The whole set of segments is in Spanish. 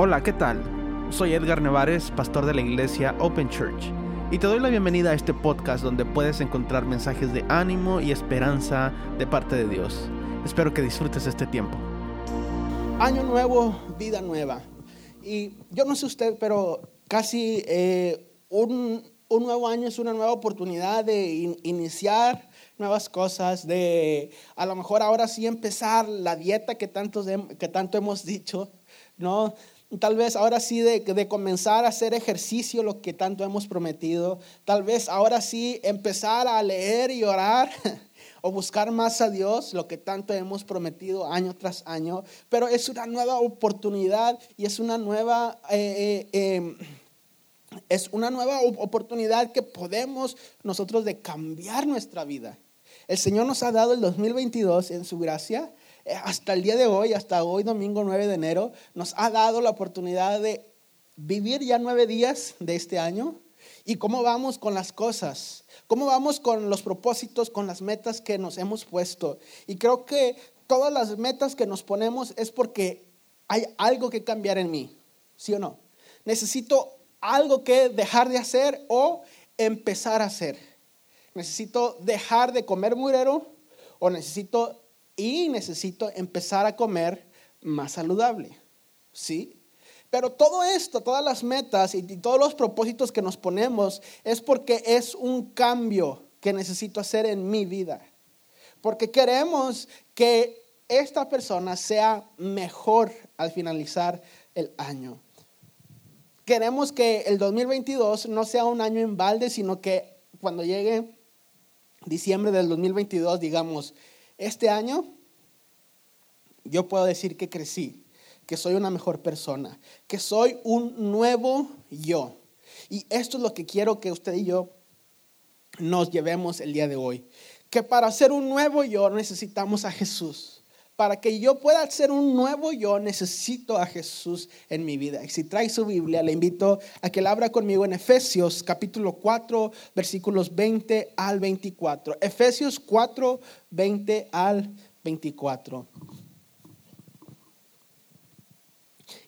Hola, ¿qué tal? Soy Edgar Nevares, pastor de la iglesia Open Church, y te doy la bienvenida a este podcast donde puedes encontrar mensajes de ánimo y esperanza de parte de Dios. Espero que disfrutes este tiempo. Año nuevo, vida nueva. Y yo no sé usted, pero casi eh, un, nuevo año es una nueva oportunidad de in, iniciar nuevas cosas, de a lo mejor ahora sí empezar la dieta que, tantos, que tanto hemos dicho, ¿no? Tal vez ahora sí de, de, comenzar a hacer ejercicio, lo que tanto hemos prometido. Tal vez ahora sí empezar a leer y orar o buscar más a Dios, lo que tanto hemos prometido año tras año. Pero es una nueva oportunidad y es una nueva... Eh, eh, eh, es una nueva oportunidad que podemos nosotros de cambiar nuestra vida. El Señor nos ha dado el 2022 en su gracia hasta el día de hoy, hasta hoy domingo 9 de enero, nos ha dado la oportunidad de vivir ya nueve días de este año y cómo vamos con las cosas, cómo vamos con los propósitos, con las metas que nos hemos puesto. Y creo que todas las metas que nos ponemos es porque hay algo que cambiar en mí, ¿sí o no? Necesito algo que dejar de hacer o empezar a hacer. Necesito dejar de comer murero o necesito y necesito empezar a comer más saludable. ¿Sí? Pero todo esto, todas las metas y todos los propósitos que nos ponemos es porque es un cambio que necesito hacer en mi vida. Porque queremos que esta persona sea mejor al finalizar el año. Queremos que el 2022 no sea un año en balde, sino que cuando llegue diciembre del 2022 digamos, este año yo puedo decir que crecí, que soy una mejor persona, que soy un nuevo yo. Y esto es lo que quiero que usted y yo nos llevemos el día de hoy. Que para ser un nuevo yo necesitamos a Jesús. Para que yo pueda ser un nuevo yo, necesito a Jesús en mi vida. Y si trae su Biblia, le invito a que la abra conmigo en Efesios capítulo 4, versículos 20 al 24. Efesios 4, 20 al 24.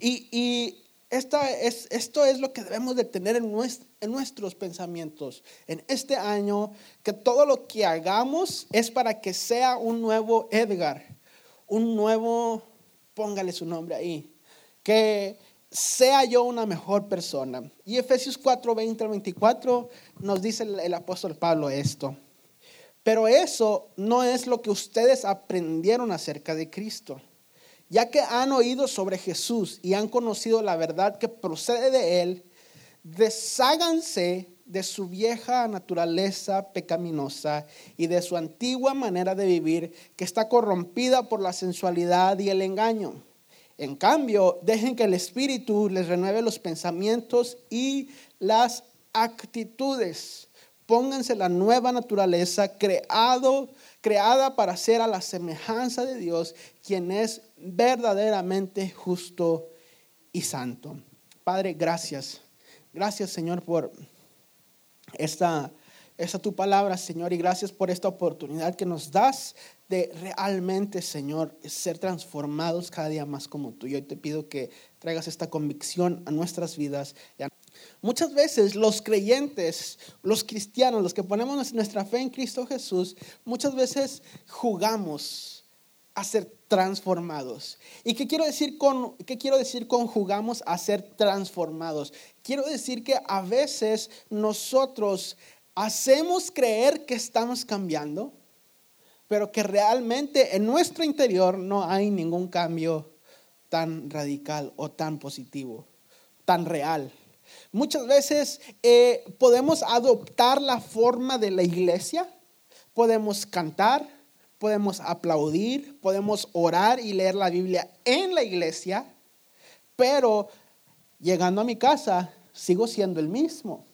Y, y esta es, esto es lo que debemos de tener en, en nuestros pensamientos en este año, que todo lo que hagamos es para que sea un nuevo Edgar un nuevo, póngale su nombre ahí, que sea yo una mejor persona. Y Efesios 4, 20 al 24 nos dice el, el apóstol Pablo esto. Pero eso no es lo que ustedes aprendieron acerca de Cristo. Ya que han oído sobre Jesús y han conocido la verdad que procede de Él, desháganse de su vieja naturaleza pecaminosa y de su antigua manera de vivir que está corrompida por la sensualidad y el engaño. En cambio, dejen que el Espíritu les renueve los pensamientos y las actitudes. Pónganse la nueva naturaleza creado, creada para ser a la semejanza de Dios, quien es verdaderamente justo y santo. Padre, gracias. Gracias, Señor, por esta, esta tu palabra, Señor, y gracias por esta oportunidad que nos das de realmente, Señor, ser transformados cada día más como tú. Yo te pido que traigas esta convicción a nuestras vidas. Muchas veces los creyentes, los cristianos, los que ponemos nuestra fe en Cristo Jesús, muchas veces jugamos a ser transformados. ¿Y qué quiero decir con qué quiero decir con jugamos a ser transformados? Quiero decir que a veces nosotros hacemos creer que estamos cambiando, pero que realmente en nuestro interior no hay ningún cambio tan radical o tan positivo, tan real. Muchas veces eh, podemos adoptar la forma de la iglesia, podemos cantar, podemos aplaudir, podemos orar y leer la Biblia en la iglesia, pero llegando a mi casa sigo siendo el mismo.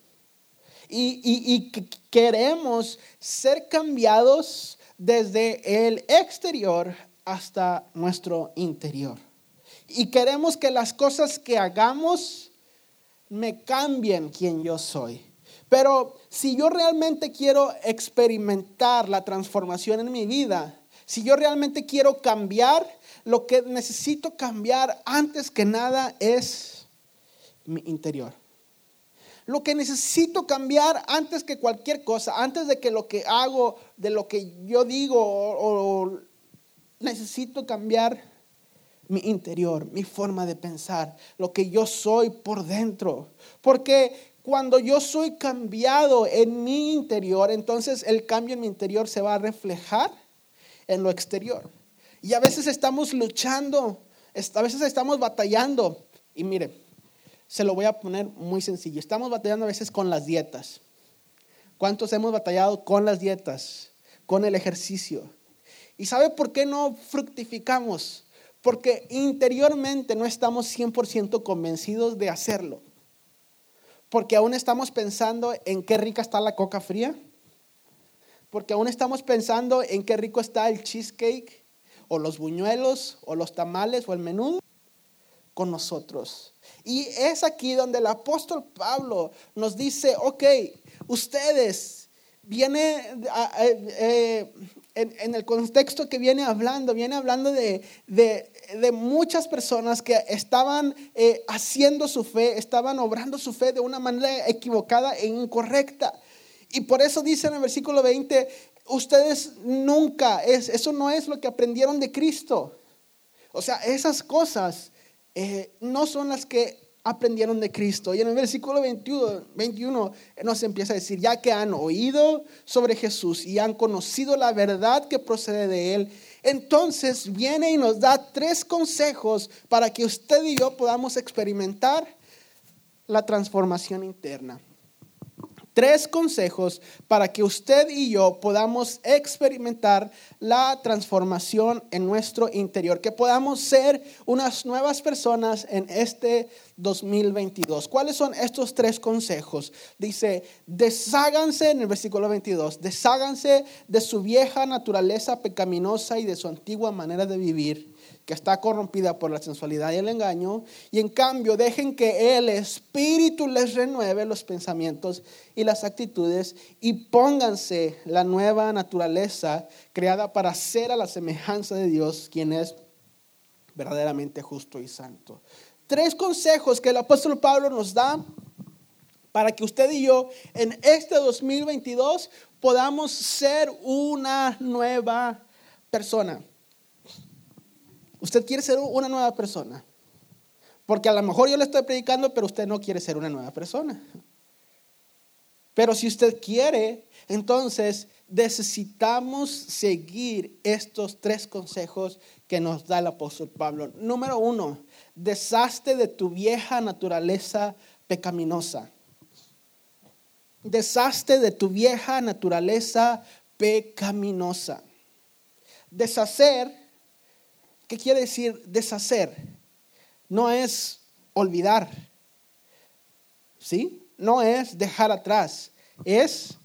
Y, queremos ser cambiados desde el exterior hasta nuestro interior. Y queremos que las cosas que hagamos me cambien quien yo soy. Pero si yo realmente quiero experimentar la transformación en mi vida, si yo realmente quiero cambiar, lo que necesito cambiar antes que nada es mi interior. Lo que necesito cambiar antes que cualquier cosa, antes de que lo que hago, de lo que yo digo, o, necesito cambiar mi interior, mi forma de pensar, lo que yo soy por dentro. Porque cuando yo soy cambiado en mi interior, entonces el cambio en mi interior se va a reflejar en lo exterior. Y a veces estamos luchando, a veces estamos batallando. Y mire, se lo voy a poner muy sencillo. Estamos batallando a veces con las dietas. ¿Cuántos hemos batallado con las dietas? Con el ejercicio. ¿Y sabe por qué no fructificamos? Porque interiormente no estamos 100% convencidos de hacerlo. Porque aún estamos pensando en qué rica está la coca fría. Porque aún estamos pensando en qué rico está el cheesecake o los buñuelos o los tamales o el menudo con nosotros. Y es aquí donde el apóstol Pablo nos dice, ok, ustedes, viene eh, en, el contexto que viene hablando, viene hablando de, muchas personas que estaban eh, haciendo su fe, estaban obrando su fe de una manera equivocada e incorrecta. Y por eso dice en el versículo 20, ustedes nunca, es, eso no es lo que aprendieron de Cristo. O sea, esas cosas eh, no son las que aprendieron de Cristo. Y en el versículo 21, 21 nos empieza a decir, ya que han oído sobre Jesús y han conocido la verdad que procede de Él, entonces viene y nos da tres consejos para que usted y yo podamos experimentar la transformación interna tres consejos para que usted y yo podamos experimentar la transformación en nuestro interior, que podamos ser unas nuevas personas en este 2022. ¿Cuáles son estos tres consejos? Dice, desháganse en el versículo 22, desháganse de su vieja naturaleza pecaminosa y de su antigua manera de vivir que está corrompida por la sensualidad y el engaño, y en cambio dejen que el Espíritu les renueve los pensamientos y las actitudes y pónganse la nueva naturaleza creada para ser a la semejanza de Dios, quien es verdaderamente justo y santo. Tres consejos que el apóstol Pablo nos da para que usted y yo en este 2022 podamos ser una nueva persona. Usted quiere ser una nueva persona. Porque a lo mejor yo le estoy predicando, pero usted no quiere ser una nueva persona. Pero si usted quiere, entonces necesitamos seguir estos tres consejos que nos da el apóstol Pablo. Número uno, deshazte de tu vieja naturaleza pecaminosa. Deshazte de tu vieja naturaleza pecaminosa. Deshacer ¿Qué quiere decir deshacer? No es olvidar, ¿sí? No es dejar atrás, es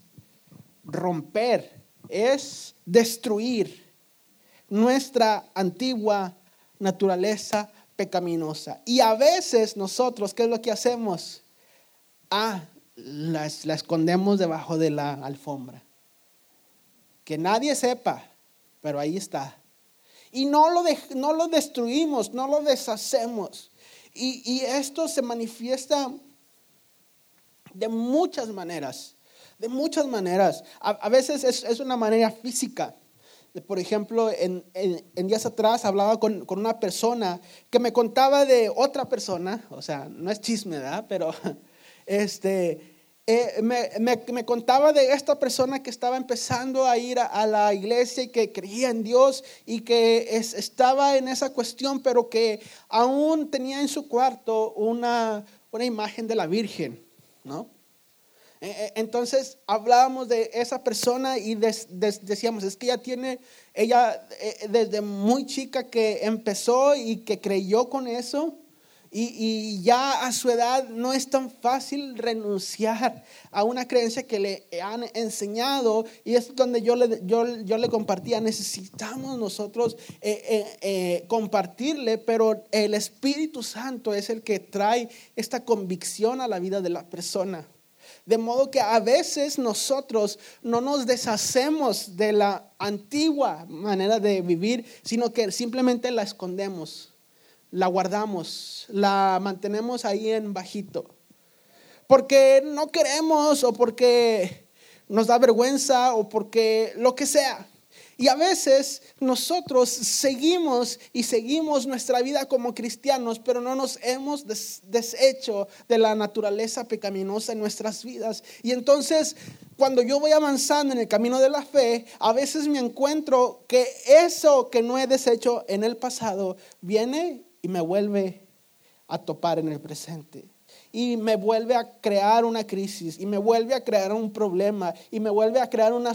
romper, es destruir nuestra antigua naturaleza pecaminosa. Y a veces nosotros, ¿qué es lo que hacemos? Ah, la, la escondemos debajo de la alfombra. Que nadie sepa, pero ahí está y no lo, no lo destruimos, no lo deshacemos. Y, esto se manifiesta de muchas maneras, de muchas maneras. A, veces es, una manera física. Por ejemplo, en, días atrás hablaba con, con, una persona que me contaba de otra persona, o sea, no es chisme, ¿verdad? Pero este, eh, me, contaba de esta persona que estaba empezando a ir a, la iglesia y que creía en Dios y que estaba en esa cuestión, pero que aún tenía en su cuarto una, una imagen de la Virgen, ¿no? E, e, entonces hablábamos de esa persona y decíamos, es que ella tiene, ella eh, desde muy chica que empezó y que creyó con eso, y, ya a su edad no es tan fácil renunciar a una creencia que le han enseñado. Y es donde yo le, yo, le compartía, necesitamos nosotros eh, eh, eh, compartirle, pero el Espíritu Santo es el que trae esta convicción a la vida de la persona. De modo que a veces nosotros no nos deshacemos de la antigua manera de vivir, sino que simplemente la escondemos, la guardamos, la mantenemos ahí en bajito. Porque no queremos o porque nos da vergüenza o porque lo que sea. Y a veces nosotros seguimos y seguimos nuestra vida como cristianos, pero no nos hemos deshecho de la naturaleza pecaminosa en nuestras vidas. Y entonces, cuando yo voy avanzando en el camino de la fe, a veces me encuentro que eso que no he deshecho en el pasado viene y me vuelve a topar en el presente y me vuelve a crear una crisis y me vuelve a crear un problema y me vuelve a crear una,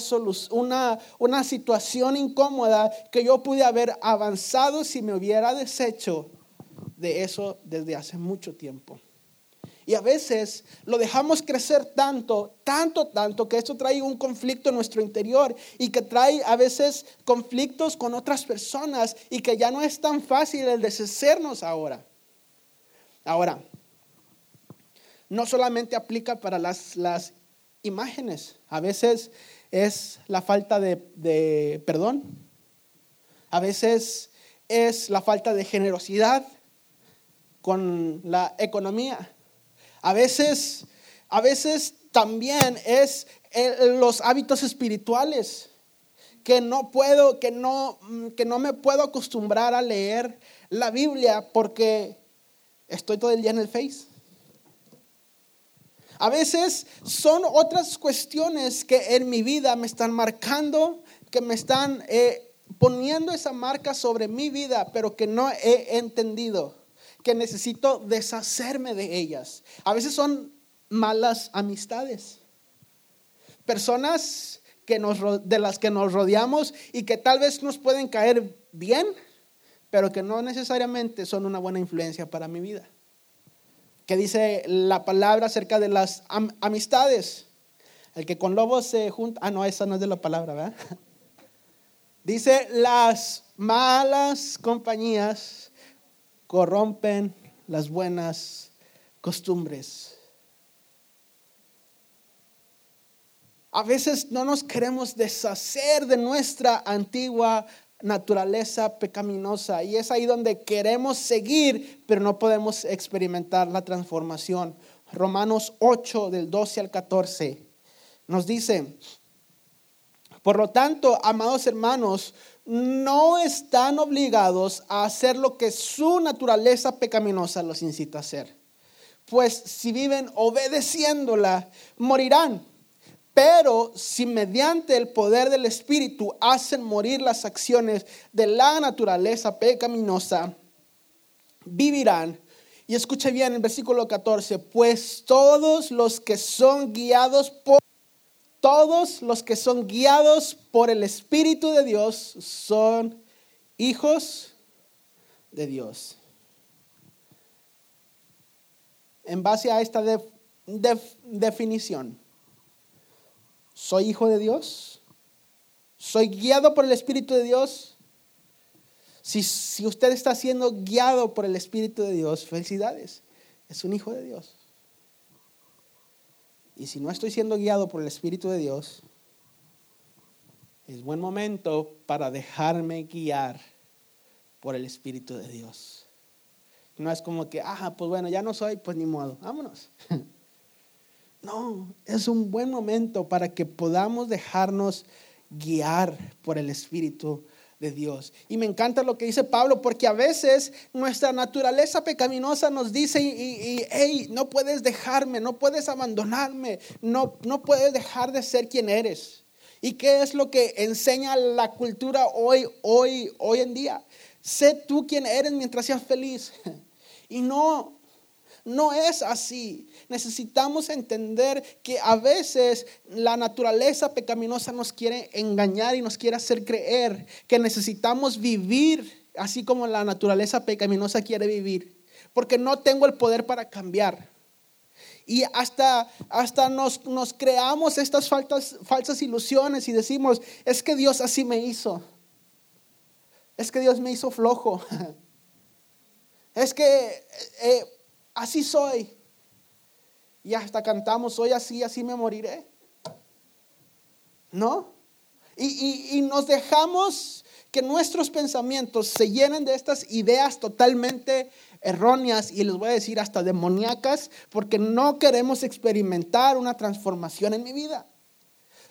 una, una situación incómoda que yo pude haber avanzado si me hubiera deshecho de eso desde hace mucho tiempo. Y a veces lo dejamos crecer tanto, tanto, tanto, que esto trae un conflicto en nuestro interior y que trae a veces conflictos con otras personas y que ya no es tan fácil el deshacernos ahora. Ahora, no solamente aplica para las, las imágenes, a veces es la falta de, perdón, a veces es la falta de generosidad con la economía, a veces, a veces también es los hábitos espirituales que no puedo, que no, que no me puedo acostumbrar a leer la Biblia porque estoy todo el día en el Face. A veces son otras cuestiones que en mi vida me están marcando, que me están eh, poniendo esa marca sobre mi vida, pero que no he entendido, que necesito deshacerme de ellas. A veces son malas amistades. Personas que nos, de las que nos rodeamos y que tal vez nos pueden caer bien, pero que no necesariamente son una buena influencia para mi vida que dice la palabra acerca de las amistades. El que con lobos se junta. Ah, no, esa no es de la palabra, ¿verdad? Dice, las malas compañías corrompen las buenas costumbres. A veces no nos queremos deshacer de nuestra antigua naturaleza pecaminosa y es ahí donde queremos seguir, pero no podemos experimentar la transformación. Romanos 8 del 12 al 14 nos dice, por lo tanto, amados hermanos, no están obligados a hacer lo que su naturaleza pecaminosa los incita a hacer. Pues si viven obedeciéndola, morirán. Pero si mediante el poder del Espíritu hacen morir las acciones de la naturaleza pecaminosa, vivirán. Y escuche bien el versículo 14, pues todos los que son guiados por todos los que son guiados por el Espíritu de Dios son hijos de Dios. En base a esta definición, ¿Soy hijo de Dios? ¿Soy guiado por el Espíritu de Dios? Si, usted está siendo guiado por el Espíritu de Dios, felicidades, es un hijo de Dios. Y si no estoy siendo guiado por el Espíritu de Dios, es buen momento para dejarme guiar por el Espíritu de Dios. No es como que, ah, pues bueno, ya no soy, pues ni modo, vámonos. No, es un buen momento para que podamos dejarnos guiar por el Espíritu de Dios. Y me encanta lo que dice Pablo, porque a veces nuestra naturaleza pecaminosa nos dice, y, hey, no puedes dejarme, no puedes abandonarme, no, no puedes dejar de ser quien eres. ¿Y qué es lo que enseña la cultura hoy, hoy, hoy en día? Sé tú quien eres mientras seas feliz. Y no, no es así. Necesitamos entender que a veces la naturaleza pecaminosa nos quiere engañar y nos quiere hacer creer que necesitamos vivir así como la naturaleza pecaminosa quiere vivir. Porque no tengo el poder para cambiar. Y hasta, hasta nos, nos creamos estas falsas ilusiones y decimos, es que Dios así me hizo. Es que Dios me hizo flojo. Es que eh, así soy. Y hasta cantamos, hoy así, así me moriré. ¿No? Y, y nos dejamos que nuestros pensamientos se llenen de estas ideas totalmente erróneas y les voy a decir hasta demoníacas, porque no queremos experimentar una transformación en mi vida.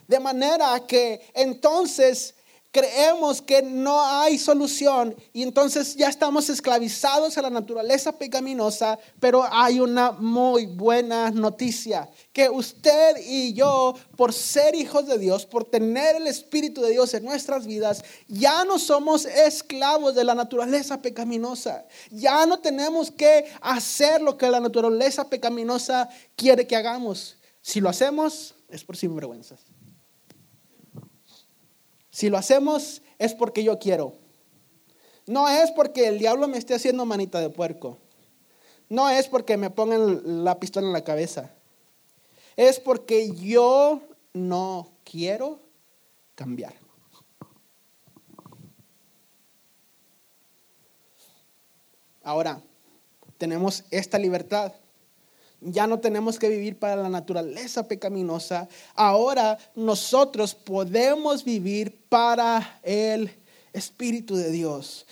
De manera que entonces creemos que no hay solución y entonces ya estamos esclavizados a la naturaleza pecaminosa, pero hay una muy buena noticia, que usted y yo, por ser hijos de Dios, por tener el Espíritu de Dios en nuestras vidas, ya no somos esclavos de la naturaleza pecaminosa, ya no tenemos que hacer lo que la naturaleza pecaminosa quiere que hagamos. Si lo hacemos, es por sinvergüenzas. Si lo hacemos es porque yo quiero. No es porque el diablo me esté haciendo manita de puerco. No es porque me pongan la pistola en la cabeza. Es porque yo no quiero cambiar. Ahora, tenemos esta libertad ya no tenemos que vivir para la naturaleza pecaminosa. Ahora nosotros podemos vivir para el Espíritu de Dios.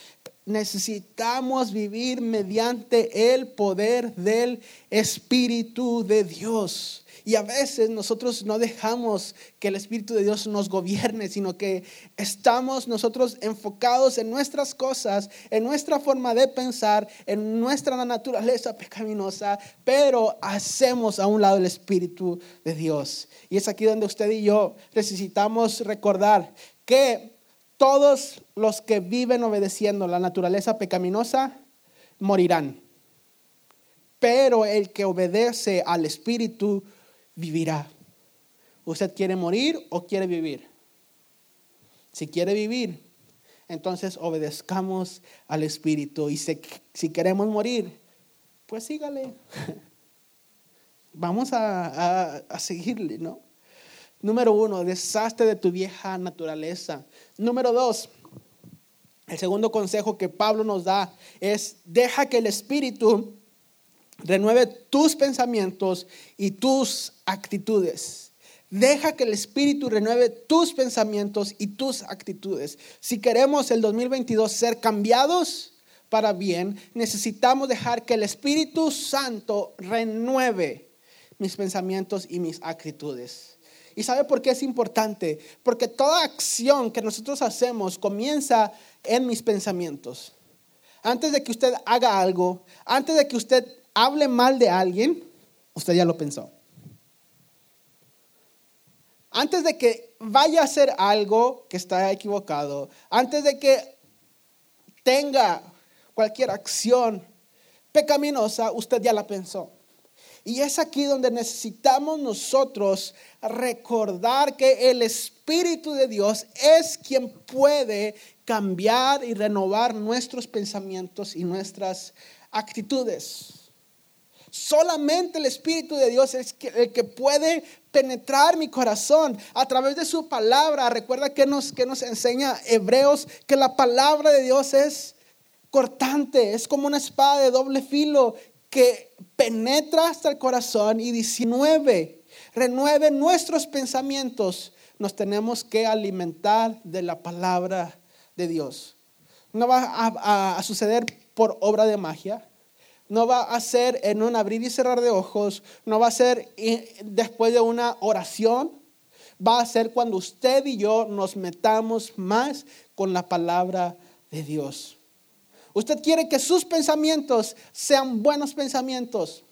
Necesitamos vivir mediante el poder del Espíritu de Dios. Y a veces nosotros no dejamos que el Espíritu de Dios nos gobierne, sino que estamos nosotros enfocados en nuestras cosas, en nuestra forma de pensar, en nuestra naturaleza pecaminosa, pero hacemos a un lado el Espíritu de Dios. Y es aquí donde usted y yo necesitamos recordar que todos los que viven obedeciendo la naturaleza pecaminosa morirán. Pero el que obedece al Espíritu vivirá. ¿Usted quiere morir o quiere vivir? Si quiere vivir, entonces obedezcamos al Espíritu. Y si, queremos morir, pues sígale. Vamos a, a seguirle, ¿no? Número uno, deshazte de tu vieja naturaleza. Número dos, el segundo consejo que Pablo nos da es, deja que el Espíritu renueve tus pensamientos y tus actitudes. Deja que el Espíritu renueve tus pensamientos y tus actitudes. Si queremos el 2022 ser cambiados para bien, necesitamos dejar que el Espíritu Santo renueve mis pensamientos y mis actitudes. ¿Y sabe por qué es importante? Porque toda acción que nosotros hacemos comienza en mis pensamientos. Antes de que usted haga algo, antes de que usted hable mal de alguien, usted ya lo pensó. Antes de que vaya a hacer algo que está equivocado, antes de que tenga cualquier acción pecaminosa, usted ya la pensó. Y es aquí donde necesitamos nosotros recordar que el Espíritu de Dios es quien puede cambiar y renovar nuestros pensamientos y nuestras actitudes. Solamente el Espíritu de Dios es el que puede penetrar mi corazón a través de su palabra. Recuerda que nos, que nos enseña Hebreos que la palabra de Dios es cortante, es como una espada de doble filo que penetra hasta el corazón y 19, renueve nuestros pensamientos. Nos tenemos que alimentar de la palabra de Dios. No va a, a suceder por obra de magia no va a ser en un abrir y cerrar de ojos, no va a ser después de una oración, va a ser cuando usted y yo nos metamos más con la palabra de Dios. Usted quiere que sus pensamientos sean buenos pensamientos.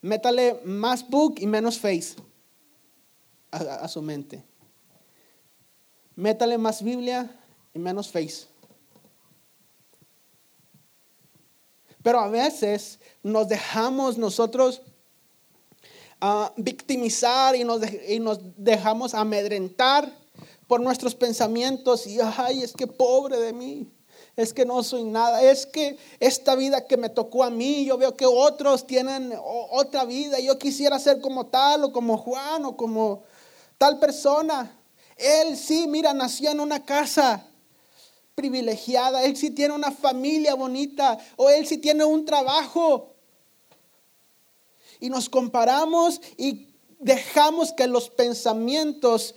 Métale más book y menos face a, a su mente. Métale más Biblia y menos face. Pero a veces nos dejamos nosotros ah, victimizar y nos, y nos dejamos amedrentar por nuestros pensamientos y, ay, es que pobre de mí, es que no soy nada, es que esta vida que me tocó a mí, yo veo que otros tienen otra vida, yo quisiera ser como tal o como Juan o como tal persona. Él sí, mira, nació en una casa privilegiada, él sí tiene una familia bonita o él sí tiene un trabajo. y nos comparamos y dejamos que los pensamientos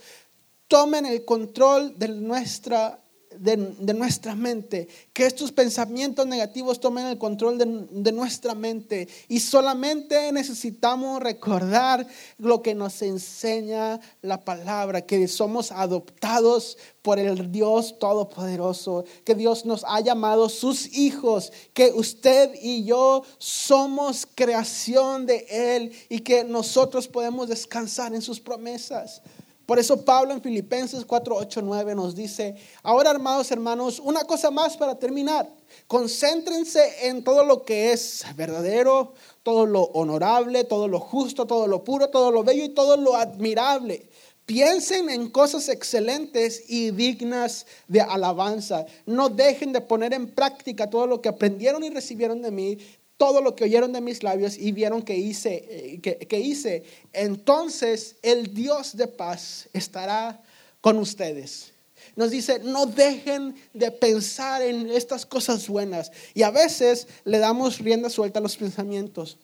tomen el control de nuestra de, nuestra mente, que estos pensamientos negativos tomen el control de, de, nuestra mente y solamente necesitamos recordar lo que nos enseña la palabra, que somos adoptados por el Dios Todopoderoso, que Dios nos ha llamado sus hijos, que usted y yo somos creación de Él y que nosotros podemos descansar en sus promesas. Por eso Pablo en Filipenses 4, 8, 9 nos dice, ahora amados hermanos, una cosa más para terminar. Concéntrense en todo lo que es verdadero, todo lo honorable, todo lo justo, todo lo puro, todo lo bello y todo lo admirable. Piensen en cosas excelentes y dignas de alabanza. No dejen de poner en práctica todo lo que aprendieron y recibieron de mí, todo lo que oyeron de mis labios y vieron que hice, eh, que, hice, entonces el Dios de paz estará con ustedes. Nos dice, no dejen de pensar en estas cosas buenas. Y a veces le damos rienda suelta a los pensamientos,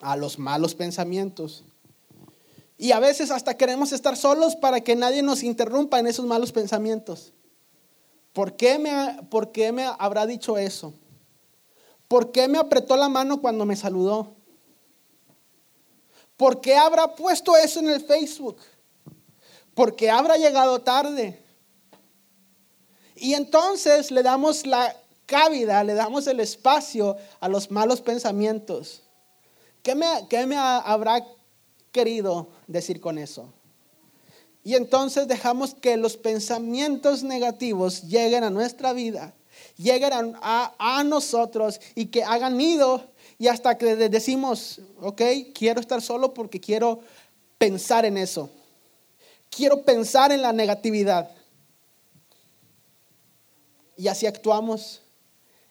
a los malos pensamientos. Y a veces hasta queremos estar solos para que nadie nos interrumpa en esos malos pensamientos. ¿Por qué me, por qué me habrá dicho eso? ¿Por qué me apretó la mano cuando me saludó? ¿Por qué habrá puesto eso en el Facebook? ¿Por qué habrá llegado tarde? Y entonces le damos la cabida, le damos el espacio a los malos pensamientos. ¿Qué me, qué me habrá querido decir con eso? Y entonces dejamos que los pensamientos negativos lleguen a nuestra vida lleguen a, nosotros y que hagan nido y hasta que decimos, ok, quiero estar solo porque quiero pensar en eso. Quiero pensar en la negatividad. Y así actuamos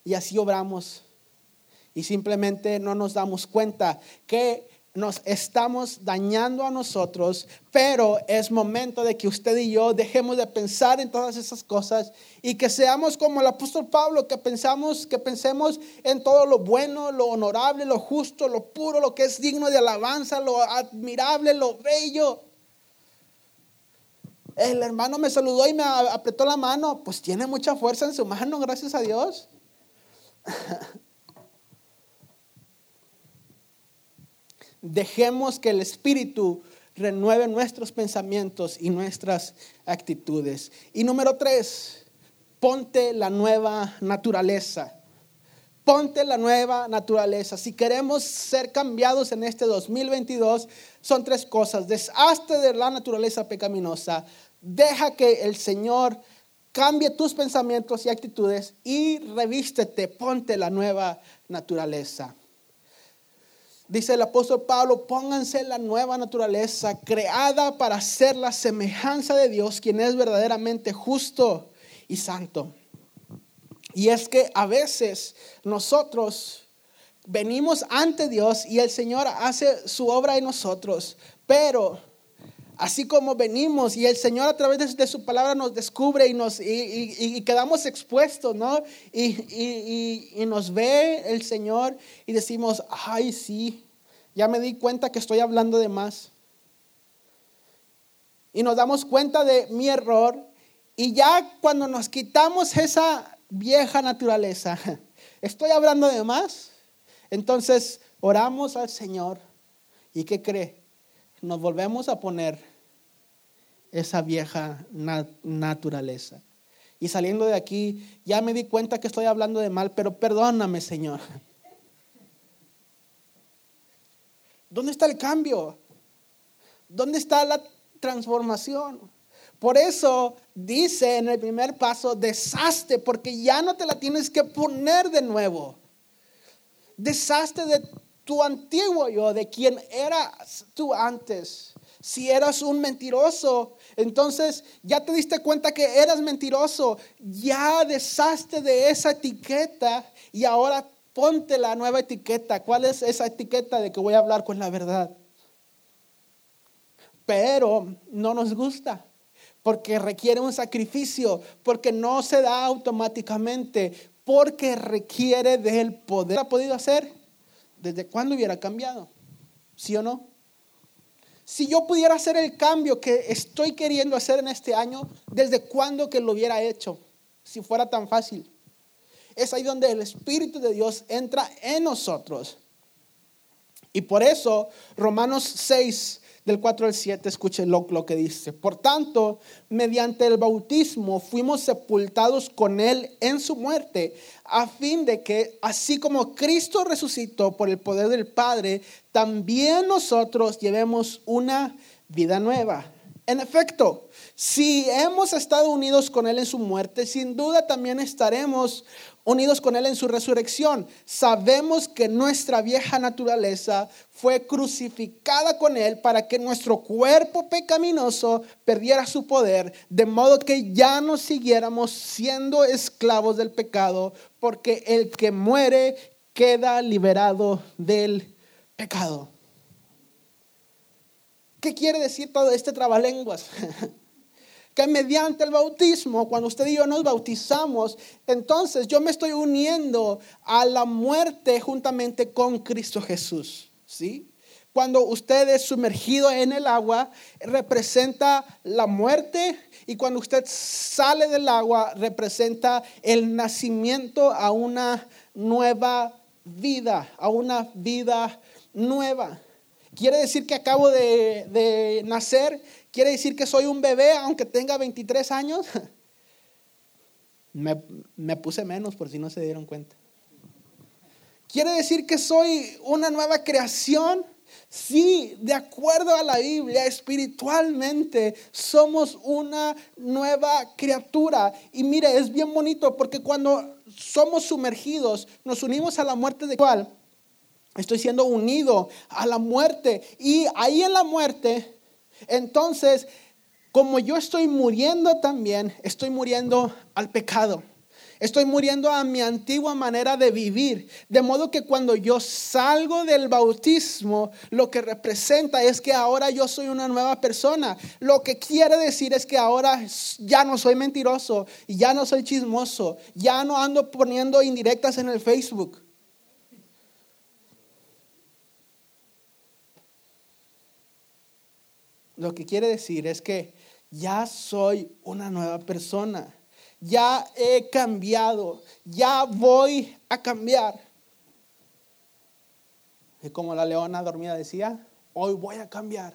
y así obramos. Y simplemente no nos damos cuenta que nos estamos dañando a nosotros, pero es momento de que usted y yo dejemos de pensar en todas esas cosas y que seamos como el apóstol Pablo, que pensamos, que pensemos en todo lo bueno, lo honorable, lo justo, lo puro, lo que es digno de alabanza, lo admirable, lo bello. El hermano me saludó y me apretó la mano, pues tiene mucha fuerza en su mano, gracias a Dios. Dejemos que el Espíritu renueve nuestros pensamientos y nuestras actitudes. Y número tres, ponte la nueva naturaleza. Ponte la nueva naturaleza. Si queremos ser cambiados en este 2022, son tres cosas. Deshazte de la naturaleza pecaminosa. Deja que el Señor cambie tus pensamientos y actitudes y revístete, ponte la nueva naturaleza. Dice el apóstol Pablo, pónganse la nueva naturaleza creada para ser la semejanza de Dios, quien es verdaderamente justo y santo. Y es que a veces nosotros venimos ante Dios y el Señor hace su obra en nosotros, pero así como venimos y el Señor a través de, su palabra nos descubre y, nos, y, quedamos expuestos, ¿no? Y, y, nos ve el Señor y decimos, ay, sí, ya me di cuenta que estoy hablando de más. Y nos damos cuenta de mi error y ya cuando nos quitamos esa vieja naturaleza, estoy hablando de más, entonces oramos al Señor y ¿qué cree? Nos volvemos a poner esa vieja naturaleza. Y saliendo de aquí, ya me di cuenta que estoy hablando de mal, pero perdóname, Señor. ¿Dónde está el cambio? ¿Dónde está la transformación? Por eso dice en el primer paso, deshazte, porque ya no te la tienes que poner de nuevo. Deshazte de tu antiguo yo, de quien eras tú antes. Si eras un mentiroso, entonces ya te diste cuenta que eras mentiroso, ya deshazte de esa etiqueta y ahora ponte la nueva etiqueta. ¿Cuál es esa etiqueta de que voy a hablar con la verdad? Pero no nos gusta porque requiere un sacrificio, porque no se da automáticamente, porque requiere del poder. ¿Ha podido hacer? ¿desde cuándo hubiera cambiado? ¿Sí o no? Si yo pudiera hacer el cambio que estoy queriendo hacer en este año, ¿desde cuándo que lo hubiera hecho? Si fuera tan fácil. Es ahí donde el Espíritu de Dios entra en nosotros. Y por eso Romanos 6, del 4 al 7, escuche lo, lo, que dice. Por tanto, mediante el bautismo fuimos sepultados con Él en su muerte, a fin de que, así como Cristo resucitó por el poder del Padre, también nosotros llevemos una vida nueva. En efecto, si hemos estado unidos con Él en su muerte, sin duda también estaremos unidos con Él en su resurrección. Sabemos que nuestra vieja naturaleza fue crucificada con Él para que nuestro cuerpo pecaminoso perdiera su poder, de modo que ya no siguiéramos siendo esclavos del pecado, porque el que muere queda liberado del pecado. ¿Qué quiere decir todo este trabalenguas? que mediante el bautismo, cuando usted y yo nos bautizamos, entonces yo me estoy uniendo a la muerte juntamente con Cristo Jesús. ¿Sí? Cuando usted es sumergido en el agua, representa la muerte y cuando usted sale del agua, representa el nacimiento a una nueva vida, a una vida nueva. Quiere decir que acabo de, nacer ¿Quiere decir que soy un bebé aunque tenga 23 años? me, me puse menos por si no se dieron cuenta. ¿Quiere decir que soy una nueva creación? Sí, de acuerdo a la Biblia, espiritualmente somos una nueva criatura. Y mire, es bien bonito porque cuando somos sumergidos, nos unimos a la muerte de cual estoy siendo unido a la muerte. Y ahí en la muerte entonces, como yo estoy muriendo también, estoy muriendo al pecado. Estoy muriendo a mi antigua manera de vivir. De modo que cuando yo salgo del bautismo, lo que representa es que ahora yo soy una nueva persona. Lo que quiere decir es que ahora ya no soy mentiroso, ya no soy chismoso, ya no ando poniendo indirectas en el Facebook. Lo que quiere decir es que ya soy una nueva persona, ya he cambiado, ya voy a cambiar. Y como la leona dormida decía, hoy voy a cambiar.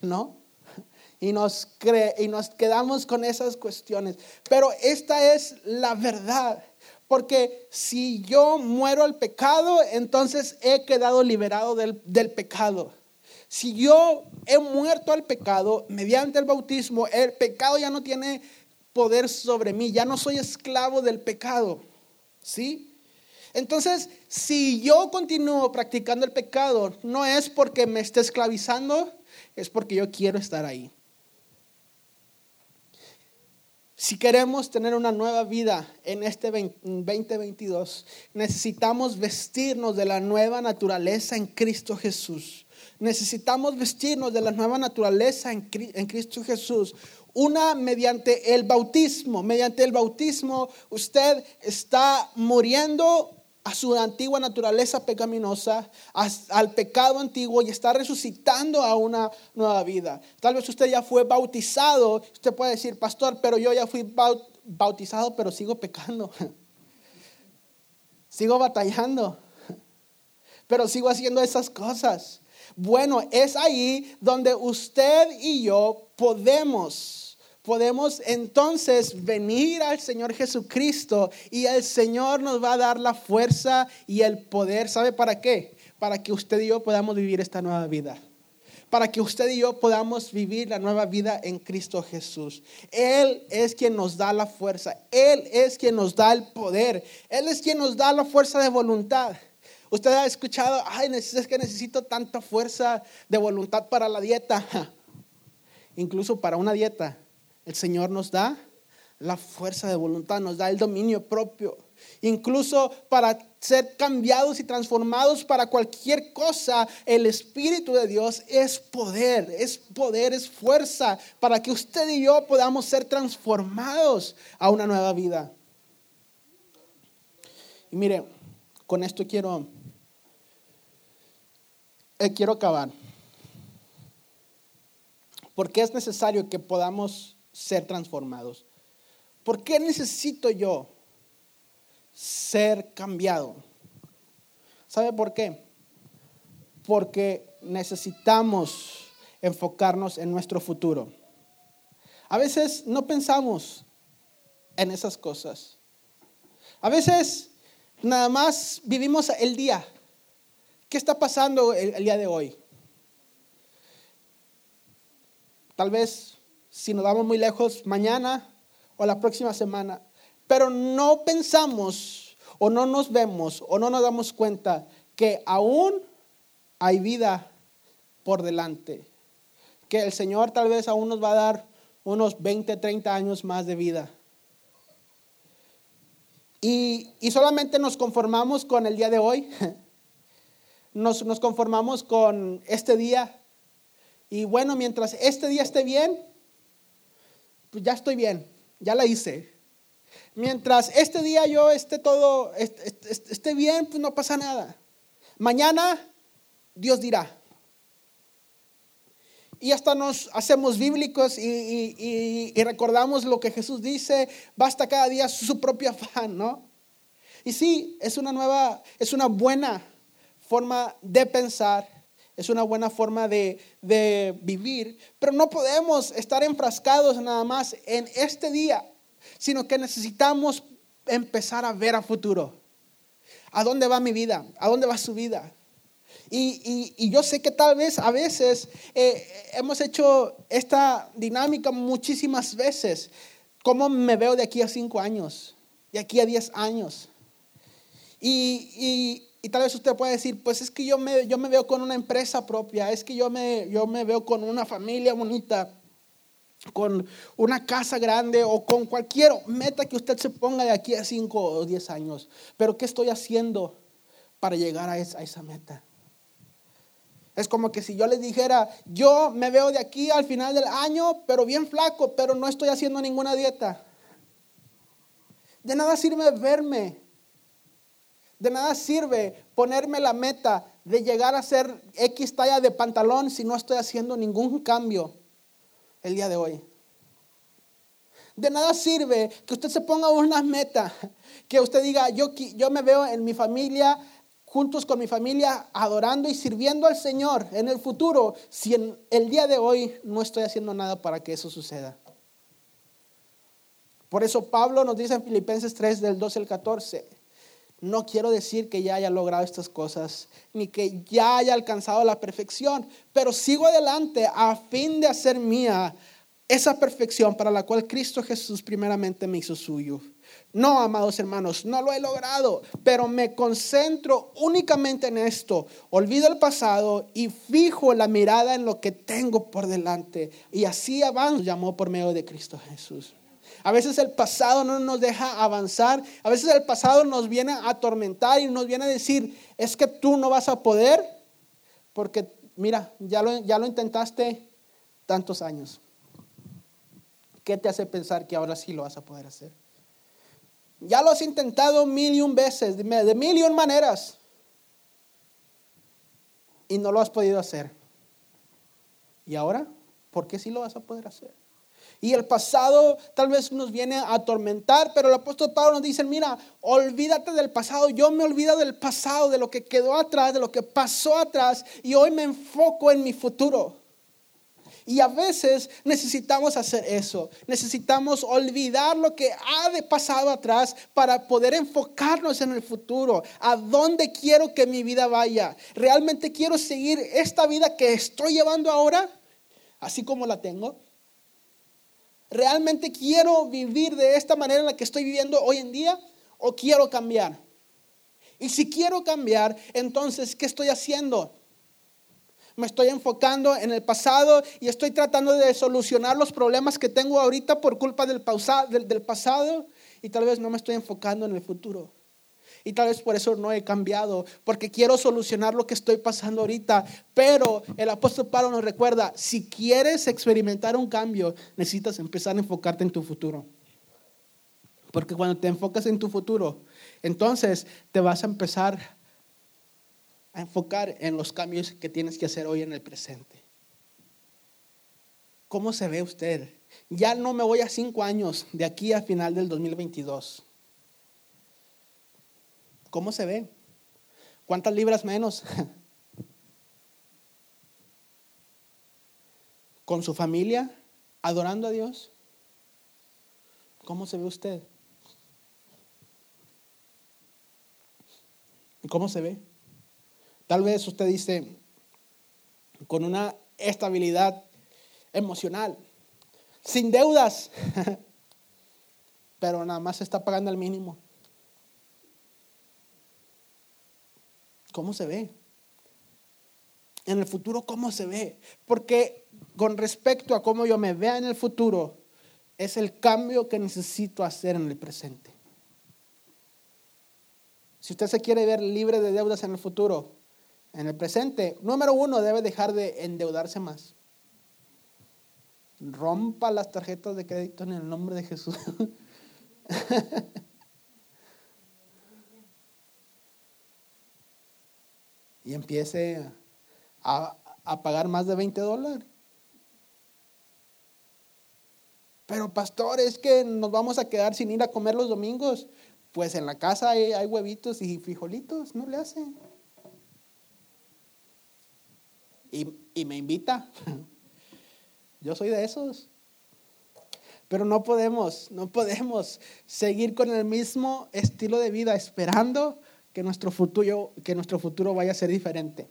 ¿No? Y nos, cree, y nos quedamos con esas cuestiones. Pero esta es la verdad. Porque si yo muero al pecado, entonces he quedado liberado del, del pecado. Si yo he muerto al pecado mediante el bautismo, el pecado ya no tiene poder sobre mí, ya no soy esclavo del pecado. ¿Sí? Entonces, si yo continúo practicando el pecado, no es porque me esté esclavizando, es porque yo quiero estar ahí. Si queremos tener una nueva vida en este 2022, necesitamos vestirnos de la nueva naturaleza en Cristo Jesús. Necesitamos vestirnos de la nueva naturaleza en, Cristo Jesús. Una mediante el bautismo. Mediante el bautismo usted está muriendo a su antigua naturaleza pecaminosa, al pecado antiguo y está resucitando a una nueva vida. Tal vez usted ya fue bautizado, usted puede decir, pastor, pero yo ya fui bautizado, pero sigo pecando. Sigo batallando, pero sigo haciendo esas cosas. Bueno, es ahí donde usted y yo podemos, podemos entonces venir al Señor Jesucristo y el Señor nos va a dar la fuerza y el poder. ¿Sabe para qué? Para que usted y yo podamos vivir esta nueva vida para que usted y yo podamos vivir la nueva vida en Cristo Jesús. Él es quien nos da la fuerza, Él es quien nos da el poder, Él es quien nos da la fuerza de voluntad. Usted ha escuchado, ay, es que necesito tanta fuerza de voluntad para la dieta. Incluso para una dieta, el Señor nos da la fuerza de voluntad, nos da el dominio propio. Incluso para ser cambiados y transformados para cualquier cosa, el Espíritu de Dios es poder, es poder, es fuerza para que usted y yo podamos ser transformados a una nueva vida. Y mire, con esto quiero eh, quiero acabar. ¿Por qué es necesario que podamos ser transformados? ¿Por qué necesito yo ser cambiado? ¿Sabe por qué? Porque necesitamos enfocarnos en nuestro futuro. A veces no pensamos en esas cosas. A veces nada más vivimos el día. ¿Qué está pasando el, día de hoy? Tal vez si nos vamos muy lejos, mañana o la próxima semana. Pero no pensamos o no nos vemos o no nos damos cuenta que aún hay vida por delante. Que el Señor tal vez aún nos va a dar unos 20, 30 años más de vida. Y, solamente nos conformamos con el día de hoy. Nos, nos conformamos con este día. Y bueno, mientras este día esté bien, pues ya estoy bien, ya la hice. Mientras este día yo esté todo, esté bien, pues no pasa nada. Mañana Dios dirá. Y hasta nos hacemos bíblicos y, recordamos lo que Jesús dice, basta cada día su propio afán, ¿no? Y sí, es una nueva, es una buena forma de pensar, es una buena forma de, de vivir, pero no podemos estar enfrascados nada más en este día, sino que necesitamos empezar a ver a futuro. ¿A dónde va mi vida? ¿A dónde va su vida? Y, yo sé que tal vez a veces eh, hemos hecho esta dinámica muchísimas veces. ¿Cómo me veo de aquí a cinco años? De aquí a diez años. Y, tal vez usted pueda decir, pues es que yo me, yo me veo con una empresa propia, es que yo me, yo me veo con una familia bonita, con una casa grande o con cualquier meta que usted se ponga de aquí a cinco o diez años. Pero ¿qué estoy haciendo para llegar a esa, a esa meta? Es como que si yo les dijera, yo me veo de aquí al final del año, pero bien flaco, pero no estoy haciendo ninguna dieta. De nada sirve verme. De nada sirve ponerme la meta de llegar a ser X talla de pantalón si no estoy haciendo ningún cambio el día de hoy. De nada sirve que usted se ponga una meta, que usted diga, yo, yo me veo en mi familia juntos con mi familia adorando y sirviendo al Señor en el futuro si en el día de hoy no estoy haciendo nada para que eso suceda. Por eso Pablo nos dice en Filipenses 3 del 12 al 14, no quiero decir que ya haya logrado estas cosas, ni que ya haya alcanzado la perfección, pero sigo adelante a fin de hacer mía esa perfección para la cual Cristo Jesús primeramente me hizo suyo. No, amados hermanos, no lo he logrado, pero me concentro únicamente en esto. Olvido el pasado y fijo la mirada en lo que tengo por delante. Y así avanzo, llamó por medio de Cristo Jesús. A veces el pasado no nos deja avanzar, a veces el pasado nos viene a atormentar y nos viene a decir, es que tú no vas a poder, porque mira, ya lo, ya lo intentaste tantos años. ¿Qué te hace pensar que ahora sí lo vas a poder hacer? Ya lo has intentado mil y un veces, de mil y un maneras. Y no lo has podido hacer. ¿Y ahora? ¿Por qué sí lo vas a poder hacer? Y el pasado tal vez nos viene a atormentar, pero el apóstol Pablo nos dice, mira, olvídate del pasado, yo me olvido del pasado, de lo que quedó atrás, de lo que pasó atrás, y hoy me enfoco en mi futuro. Y a veces necesitamos hacer eso. Necesitamos olvidar lo que ha de pasado atrás para poder enfocarnos en el futuro. ¿A dónde quiero que mi vida vaya? ¿Realmente quiero seguir esta vida que estoy llevando ahora? Así como la tengo. ¿Realmente quiero vivir de esta manera en la que estoy viviendo hoy en día? ¿O quiero cambiar? Y si quiero cambiar, entonces, ¿qué estoy haciendo? me estoy enfocando en el pasado y estoy tratando de solucionar los problemas que tengo ahorita por culpa del, del, pasado y tal vez no me estoy enfocando en el futuro. Y tal vez por eso no he cambiado, porque quiero solucionar lo que estoy pasando ahorita. Pero el apóstol Pablo nos recuerda, si quieres experimentar un cambio, necesitas empezar a enfocarte en tu futuro. Porque cuando te enfocas en tu futuro, entonces te vas a empezar a enfocar en los cambios que tienes que hacer hoy en el presente. ¿Cómo se ve usted? Ya no me voy a cinco años de aquí a final del 2022. ¿Cómo se ve? ¿Cuántas libras menos? ¿Con su familia? ¿Adorando a Dios? ¿Cómo se ve usted? ¿Cómo se ve? Tal vez usted dice, con una estabilidad emocional, sin deudas, pero nada más está pagando el mínimo. ¿Cómo se ve? En el futuro, ¿cómo se ve? Porque con respecto a cómo yo me vea en el futuro, es el cambio que necesito hacer en el presente. Si usted se quiere ver libre de deudas en el futuro, en el presente, número uno, debe dejar de endeudarse más. Rompa las tarjetas de crédito en el nombre de Jesús. y empiece a, pagar más de 20 dólares. Pero pastor, es que nos vamos a quedar sin ir a comer los domingos. Pues en la casa hay, hay huevitos y frijolitos, no le hacen. Y, y me invita. Yo soy de esos. Pero no podemos, no podemos seguir con el mismo estilo de vida esperando que nuestro futuro, que nuestro futuro vaya a ser diferente.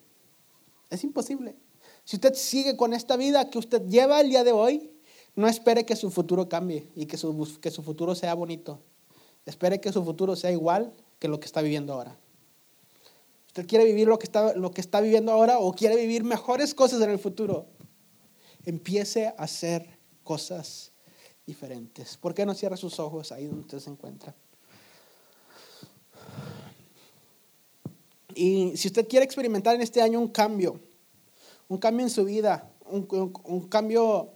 Es imposible. Si usted sigue con esta vida que usted lleva el día de hoy, no espere que su futuro cambie y que su, que su futuro sea bonito. Espere que su futuro sea igual que lo que está viviendo ahora. ¿Usted quiere vivir lo que está, lo que está viviendo ahora o quiere vivir mejores cosas en el futuro? Empiece a hacer cosas diferentes. ¿Por qué no cierra sus ojos ahí donde usted se encuentra? Y si usted quiere experimentar en este año un cambio, un cambio en su vida, un, cambio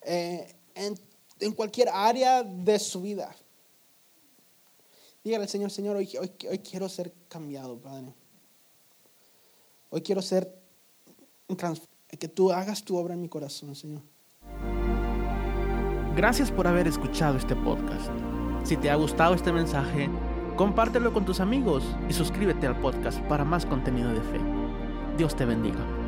eh, en, en, cualquier área de su vida, dígale al Señor, Señor, hoy, hoy, quiero ser cambiado, Padre. Hoy quiero ser que tú hagas tu obra en mi corazón, Señor. Gracias por haber escuchado este podcast. Si te ha gustado este mensaje, compártelo con tus amigos y suscríbete al podcast para más contenido de fe. Dios te bendiga.